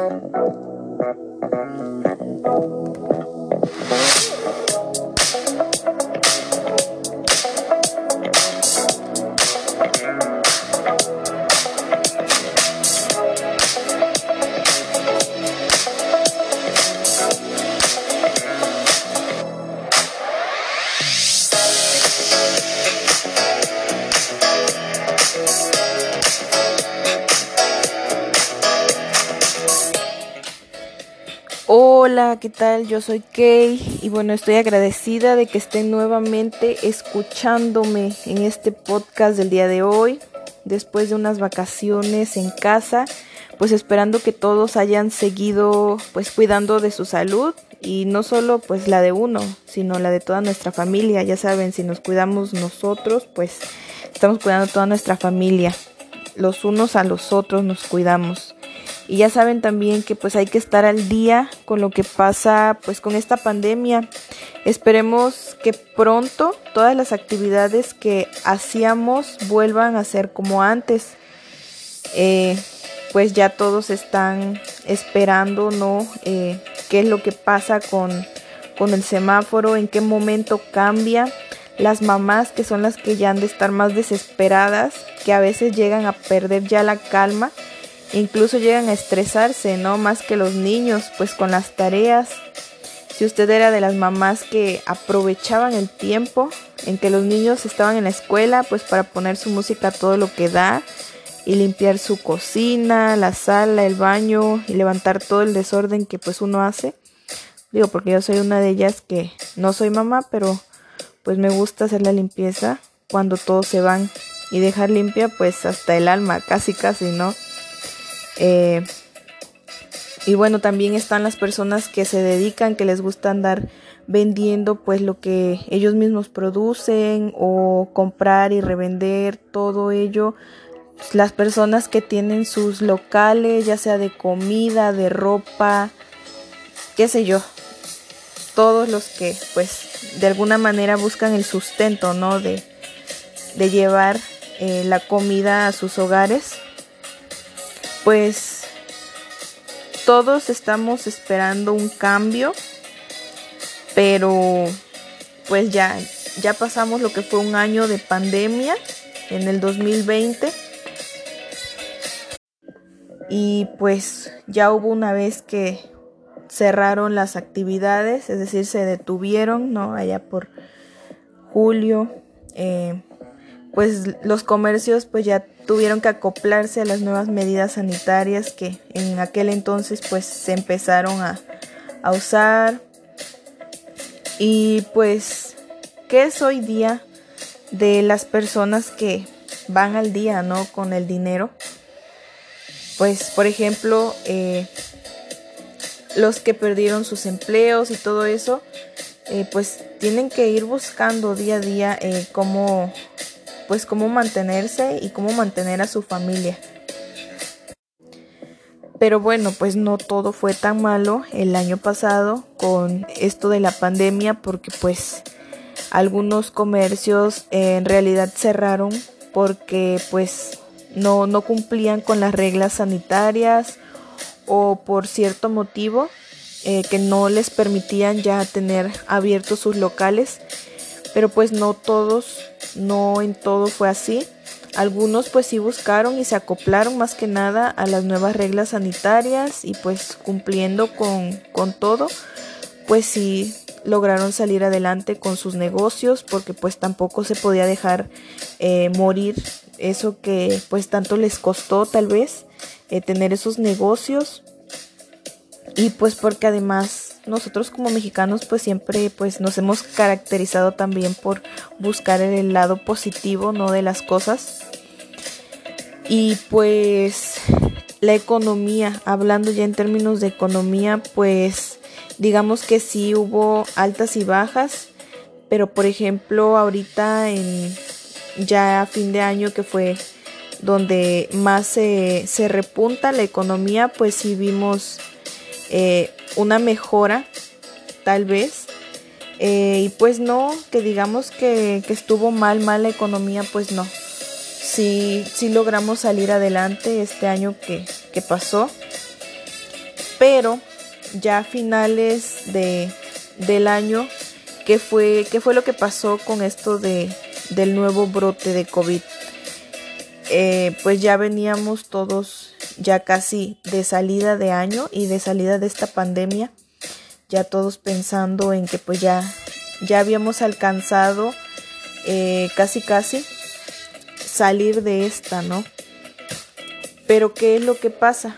Thank you. Hola, ¿qué tal? Yo soy Kay y bueno, estoy agradecida de que estén nuevamente escuchándome en este podcast del día de hoy, después de unas vacaciones en casa, pues esperando que todos hayan seguido pues cuidando de su salud y no solo pues la de uno, sino la de toda nuestra familia. Ya saben, si nos cuidamos nosotros, pues estamos cuidando toda nuestra familia. Los unos a los otros nos cuidamos. Y ya saben también que pues hay que estar al día con lo que pasa pues con esta pandemia. Esperemos que pronto todas las actividades que hacíamos vuelvan a ser como antes. Eh, pues ya todos están esperando, ¿no? Eh, ¿Qué es lo que pasa con, con el semáforo? ¿En qué momento cambia? Las mamás que son las que ya han de estar más desesperadas, que a veces llegan a perder ya la calma Incluso llegan a estresarse, ¿no? Más que los niños, pues con las tareas. Si usted era de las mamás que aprovechaban el tiempo en que los niños estaban en la escuela, pues para poner su música todo lo que da y limpiar su cocina, la sala, el baño y levantar todo el desorden que pues uno hace. Digo, porque yo soy una de ellas que no soy mamá, pero pues me gusta hacer la limpieza cuando todos se van y dejar limpia pues hasta el alma, casi casi, ¿no? Eh, y bueno, también están las personas que se dedican, que les gusta andar vendiendo pues lo que ellos mismos producen o comprar y revender todo ello. Las personas que tienen sus locales, ya sea de comida, de ropa, qué sé yo. Todos los que pues de alguna manera buscan el sustento, ¿no? De, de llevar eh, la comida a sus hogares pues todos estamos esperando un cambio, pero pues ya, ya pasamos lo que fue un año de pandemia en el 2020 y pues ya hubo una vez que cerraron las actividades, es decir, se detuvieron, ¿no? Allá por julio, eh, pues los comercios pues ya tuvieron que acoplarse a las nuevas medidas sanitarias que en aquel entonces pues se empezaron a, a usar. Y pues qué es hoy día de las personas que van al día no con el dinero. Pues por ejemplo eh, los que perdieron sus empleos y todo eso eh, pues tienen que ir buscando día a día eh, cómo pues cómo mantenerse y cómo mantener a su familia. Pero bueno, pues no todo fue tan malo el año pasado con esto de la pandemia porque pues algunos comercios en realidad cerraron porque pues no, no cumplían con las reglas sanitarias o por cierto motivo eh, que no les permitían ya tener abiertos sus locales pero pues no todos, no en todo fue así. Algunos pues sí buscaron y se acoplaron más que nada a las nuevas reglas sanitarias y pues cumpliendo con, con todo, pues sí lograron salir adelante con sus negocios porque pues tampoco se podía dejar eh, morir eso que pues tanto les costó tal vez eh, tener esos negocios y pues porque además nosotros como mexicanos pues siempre pues nos hemos caracterizado también por buscar el lado positivo no de las cosas. Y pues la economía hablando ya en términos de economía pues digamos que sí hubo altas y bajas pero por ejemplo ahorita en ya a fin de año que fue donde más se, se repunta la economía pues sí vimos eh, una mejora, tal vez. Eh, y pues no, que digamos que, estuvo mal, mal la economía, pues no. Sí, sí logramos salir adelante este año que, que pasó. pero ya a finales de, del año, ¿qué fue, ¿qué fue lo que pasó con esto de, del nuevo brote de COVID? Eh, pues ya veníamos todos ya casi de salida de año y de salida de esta pandemia, ya todos pensando en que pues ya, ya habíamos alcanzado eh, casi casi salir de esta, ¿no? Pero ¿qué es lo que pasa?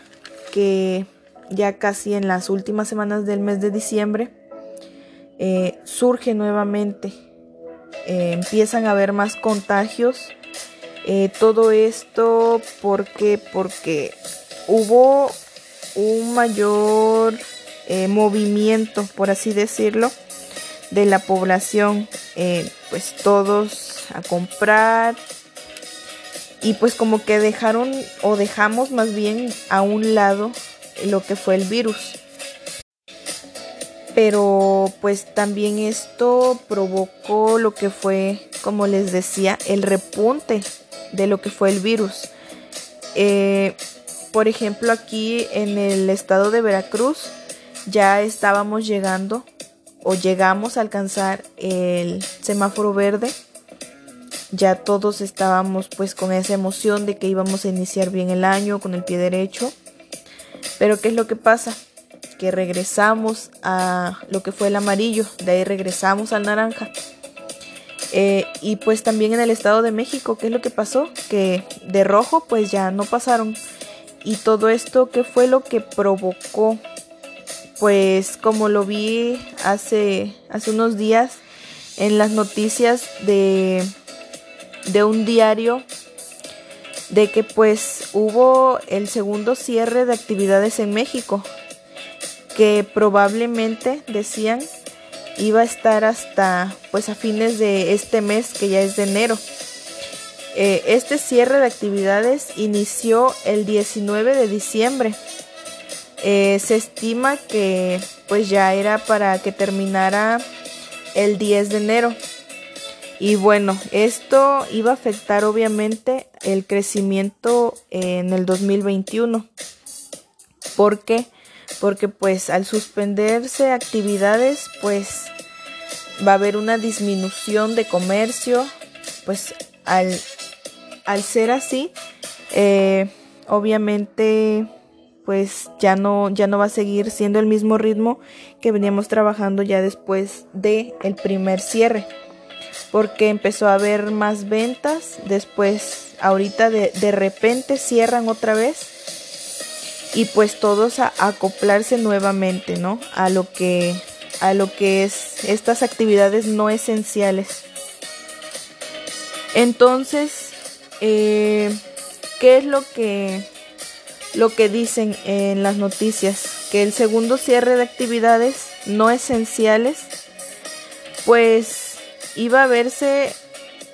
Que ya casi en las últimas semanas del mes de diciembre eh, surge nuevamente, empiezan a haber más contagios eh, todo esto porque, porque hubo un mayor eh, movimiento, por así decirlo, de la población, eh, pues todos a comprar y pues como que dejaron o dejamos más bien a un lado lo que fue el virus. Pero pues también esto provocó lo que fue, como les decía, el repunte de lo que fue el virus. Eh, por ejemplo, aquí en el estado de Veracruz ya estábamos llegando o llegamos a alcanzar el semáforo verde. Ya todos estábamos pues con esa emoción de que íbamos a iniciar bien el año con el pie derecho. Pero ¿qué es lo que pasa? Que regresamos a lo que fue el amarillo, de ahí regresamos al naranja. Eh, y pues también en el Estado de México, ¿qué es lo que pasó? Que de rojo pues ya no pasaron. Y todo esto, ¿qué fue lo que provocó? Pues como lo vi hace, hace unos días en las noticias de, de un diario, de que pues hubo el segundo cierre de actividades en México, que probablemente decían iba a estar hasta pues a fines de este mes que ya es de enero. Eh, este cierre de actividades inició el 19 de diciembre. Eh, se estima que pues ya era para que terminara el 10 de enero. Y bueno, esto iba a afectar obviamente el crecimiento en el 2021. ¿Por qué? Porque pues al suspenderse actividades pues va a haber una disminución de comercio, pues al, al ser así, eh, obviamente pues ya no, ya no va a seguir siendo el mismo ritmo que veníamos trabajando ya después de el primer cierre porque empezó a haber más ventas después ahorita de, de repente cierran otra vez y pues todos a acoplarse nuevamente, ¿no? A lo que a lo que es estas actividades no esenciales. Entonces, eh, ¿qué es lo que lo que dicen en las noticias? Que el segundo cierre de actividades no esenciales, pues iba a verse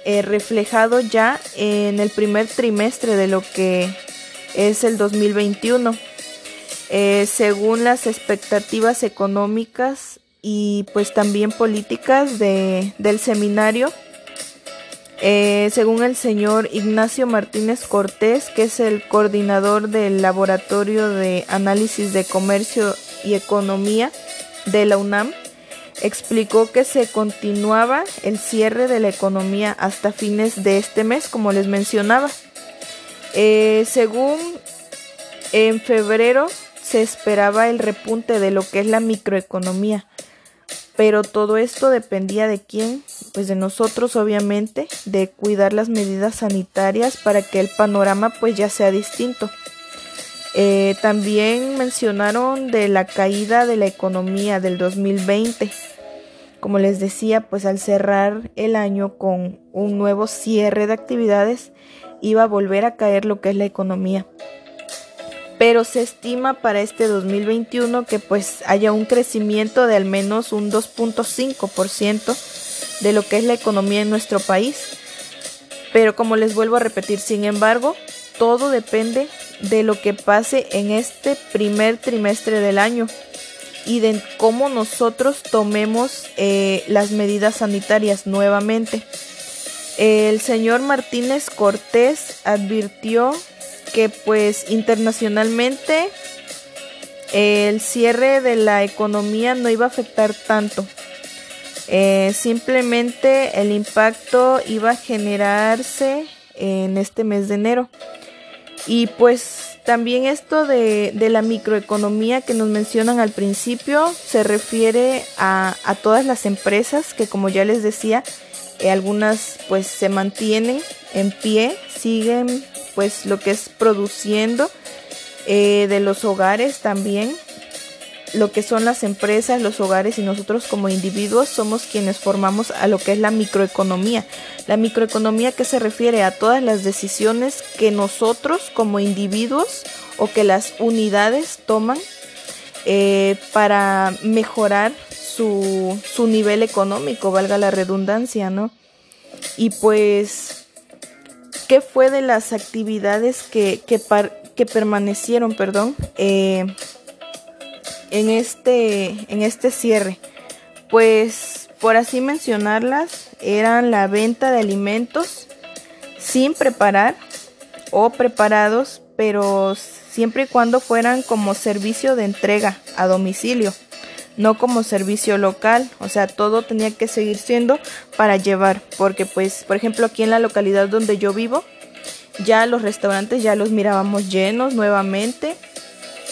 eh, reflejado ya en el primer trimestre de lo que es el 2021. Eh, según las expectativas económicas y pues también políticas de, del seminario, eh, según el señor Ignacio Martínez Cortés, que es el coordinador del Laboratorio de Análisis de Comercio y Economía de la UNAM, explicó que se continuaba el cierre de la economía hasta fines de este mes, como les mencionaba. Eh, según en febrero se esperaba el repunte de lo que es la microeconomía, pero todo esto dependía de quién, pues de nosotros obviamente, de cuidar las medidas sanitarias para que el panorama pues ya sea distinto. Eh, también mencionaron de la caída de la economía del 2020. Como les decía, pues al cerrar el año con un nuevo cierre de actividades, iba a volver a caer lo que es la economía. Pero se estima para este 2021 que pues haya un crecimiento de al menos un 2.5% de lo que es la economía en nuestro país. Pero como les vuelvo a repetir, sin embargo, todo depende de lo que pase en este primer trimestre del año y de cómo nosotros tomemos eh, las medidas sanitarias nuevamente. El señor Martínez Cortés advirtió que pues internacionalmente el cierre de la economía no iba a afectar tanto. Eh, simplemente el impacto iba a generarse en este mes de enero. Y pues también esto de, la microeconomía que nos mencionan al principio se refiere a, todas las empresas que como ya les decía, eh, algunas pues se mantienen en pie, siguen pues lo que es produciendo eh, de los hogares también lo que son las empresas, los hogares y nosotros como individuos somos quienes formamos a lo que es la microeconomía. La microeconomía que se refiere a todas las decisiones que nosotros como individuos o que las unidades toman eh, para mejorar su, su, nivel económico, valga la redundancia, ¿no? Y pues, ¿qué fue de las actividades que, que, que permanecieron, perdón? Eh, en este, en este cierre. Pues por así mencionarlas, eran la venta de alimentos sin preparar o preparados, pero siempre y cuando fueran como servicio de entrega a domicilio, no como servicio local, o sea, todo tenía que seguir siendo para llevar, porque pues, por ejemplo, aquí en la localidad donde yo vivo, ya los restaurantes ya los mirábamos llenos nuevamente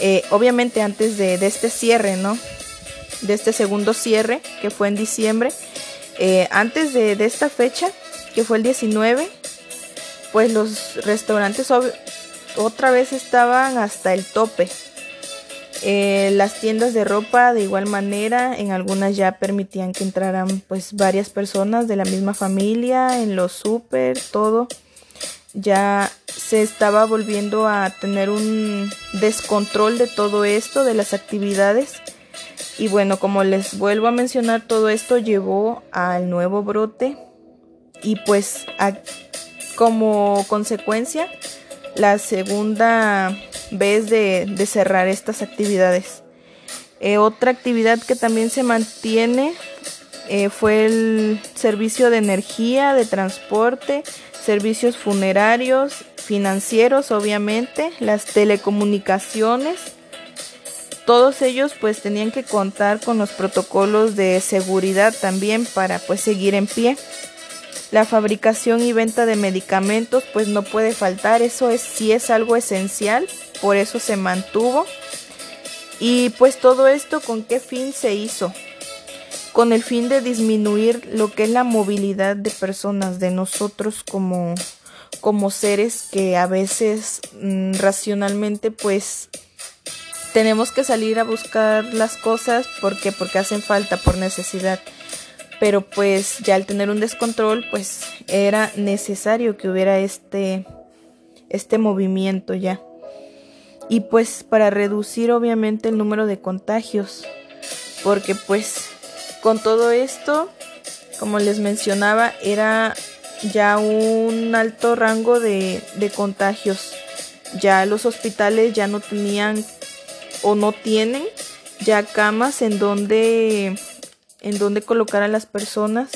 eh, obviamente antes de, este cierre, ¿no? De este segundo cierre que fue en diciembre. Eh, antes de, esta fecha, que fue el 19, pues los restaurantes otra vez estaban hasta el tope. Eh, las tiendas de ropa de igual manera, en algunas ya permitían que entraran pues varias personas de la misma familia, en los súper, todo ya se estaba volviendo a tener un descontrol de todo esto, de las actividades. Y bueno, como les vuelvo a mencionar, todo esto llevó al nuevo brote y pues como consecuencia la segunda vez de, cerrar estas actividades. Eh, otra actividad que también se mantiene eh, fue el servicio de energía, de transporte, servicios funerarios, financieros obviamente, las telecomunicaciones. Todos ellos pues tenían que contar con los protocolos de seguridad también para pues seguir en pie. La fabricación y venta de medicamentos pues no puede faltar, eso es sí es algo esencial, por eso se mantuvo. Y pues todo esto con qué fin se hizo? con el fin de disminuir lo que es la movilidad de personas, de nosotros como, como seres que a veces mm, racionalmente pues tenemos que salir a buscar las cosas porque porque hacen falta por necesidad pero pues ya al tener un descontrol pues era necesario que hubiera este este movimiento ya y pues para reducir obviamente el número de contagios porque pues con todo esto, como les mencionaba, era ya un alto rango de, contagios. Ya los hospitales ya no tenían o no tienen ya camas en donde en donde colocar a las personas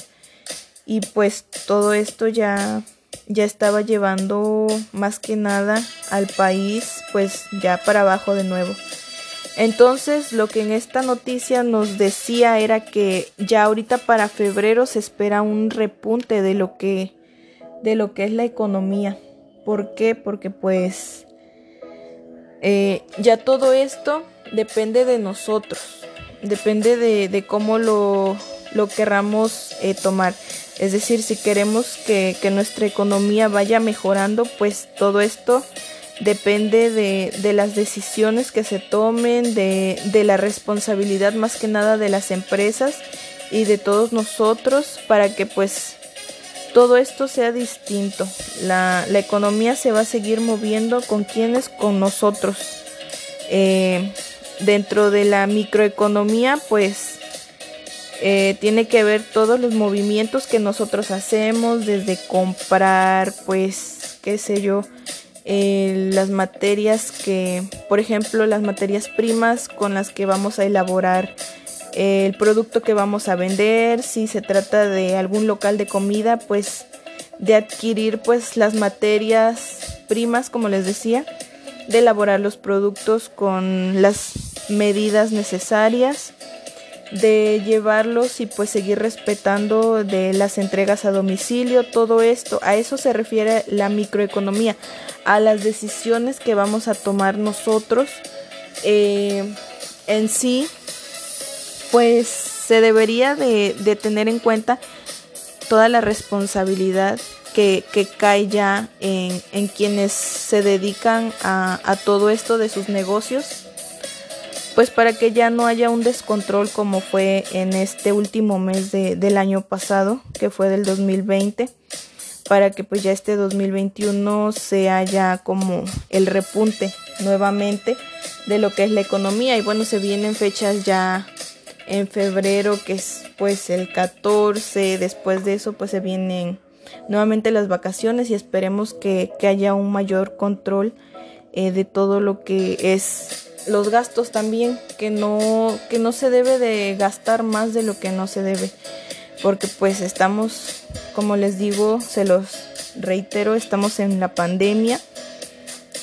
y pues todo esto ya ya estaba llevando más que nada al país pues ya para abajo de nuevo. Entonces, lo que en esta noticia nos decía era que ya ahorita para febrero se espera un repunte de lo que de lo que es la economía. ¿Por qué? Porque pues eh, ya todo esto depende de nosotros, depende de, cómo lo, lo querramos eh, tomar. Es decir, si queremos que, que nuestra economía vaya mejorando, pues todo esto depende de, las decisiones que se tomen, de, la responsabilidad más que nada de las empresas y de todos nosotros para que pues todo esto sea distinto. La, economía se va a seguir moviendo con quienes, con nosotros. Eh, dentro de la microeconomía pues eh, tiene que ver todos los movimientos que nosotros hacemos, desde comprar, pues, qué sé yo, eh, las materias que, por ejemplo, las materias primas con las que vamos a elaborar el producto que vamos a vender, si se trata de algún local de comida, pues de adquirir pues las materias primas, como les decía, de elaborar los productos con las medidas necesarias, de llevarlos y pues seguir respetando de las entregas a domicilio, todo esto, a eso se refiere la microeconomía, a las decisiones que vamos a tomar nosotros eh, en sí, pues se debería de, tener en cuenta toda la responsabilidad que, cae ya en, quienes se dedican a, a todo esto de sus negocios pues para que ya no haya un descontrol como fue en este último mes del año pasado, que fue del 2020, para que pues ya este 2021 se haya como el repunte nuevamente de lo que es la economía. Y bueno, se vienen fechas ya en febrero que es pues el 14, después de eso pues se vienen nuevamente las vacaciones y esperemos que, haya un mayor control eh, de todo lo que es los gastos también, que no, que no se debe de gastar más de lo que no se debe, porque pues estamos, como les digo, se los reitero, estamos en la pandemia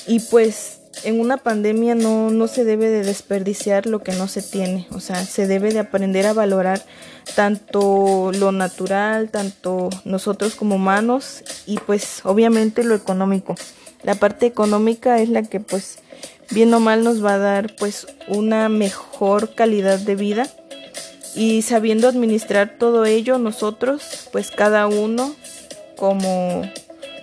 y pues en una pandemia no, no se debe de desperdiciar lo que no se tiene, o sea, se debe de aprender a valorar tanto lo natural, tanto nosotros como humanos y pues obviamente lo económico. La parte económica es la que pues bien o mal nos va a dar pues una mejor calidad de vida. Y sabiendo administrar todo ello nosotros pues cada uno como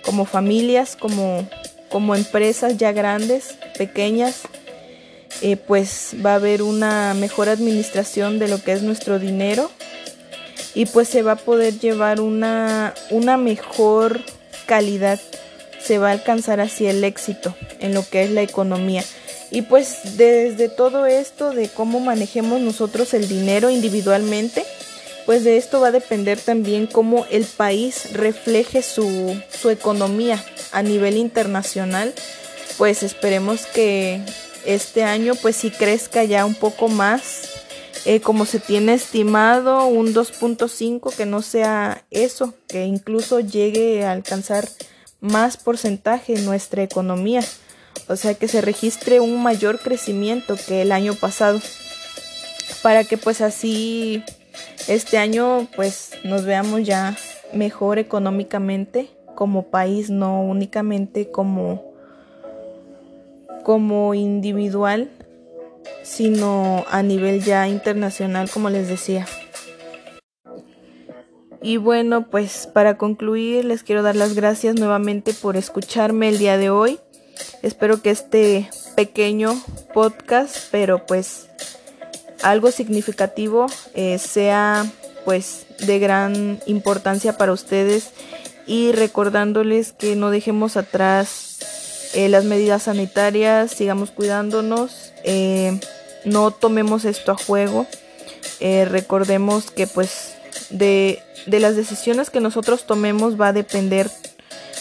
como familias como como empresas ya grandes pequeñas eh, pues va a haber una mejor administración de lo que es nuestro dinero. Y pues se va a poder llevar una, una mejor calidad se va a alcanzar así el éxito en lo que es la economía. Y pues desde todo esto de cómo manejemos nosotros el dinero individualmente, pues de esto va a depender también cómo el país refleje su, su economía a nivel internacional. Pues esperemos que este año pues sí crezca ya un poco más eh, como se tiene estimado un 2.5 que no sea eso que incluso llegue a alcanzar más porcentaje en nuestra economía, o sea que se registre un mayor crecimiento que el año pasado, para que pues así este año pues nos veamos ya mejor económicamente como país, no únicamente como como individual, sino a nivel ya internacional, como les decía. Y bueno, pues para concluir les quiero dar las gracias nuevamente por escucharme el día de hoy. Espero que este pequeño podcast, pero pues algo significativo, eh, sea pues de gran importancia para ustedes y recordándoles que no dejemos atrás eh, las medidas sanitarias, sigamos cuidándonos, eh, no tomemos esto a juego, recordemos que pues de de las decisiones que nosotros tomemos va a depender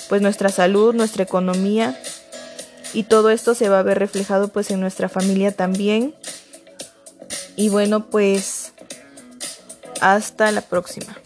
pues nuestra salud, nuestra economía y todo esto se va a ver reflejado pues en nuestra familia también. Y bueno, pues hasta la próxima.